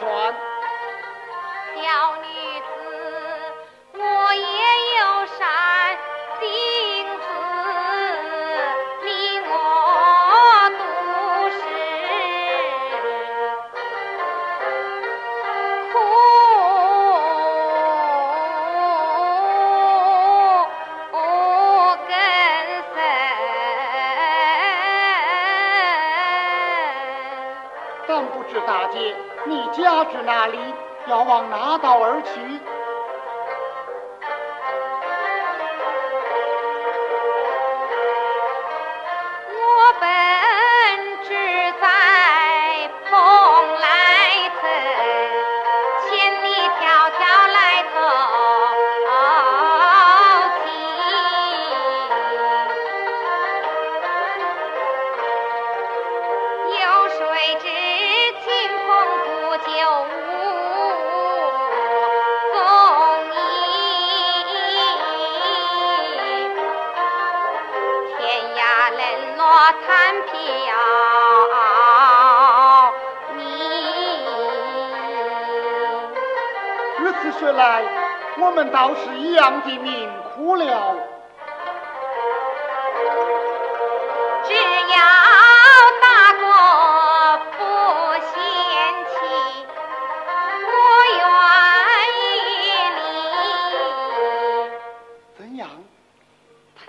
说不知大姐，你家至哪里？要往哪道而去？我参你，如此说来，我们倒是一样的命苦了。只要大哥不嫌弃，我愿意。怎样？陪。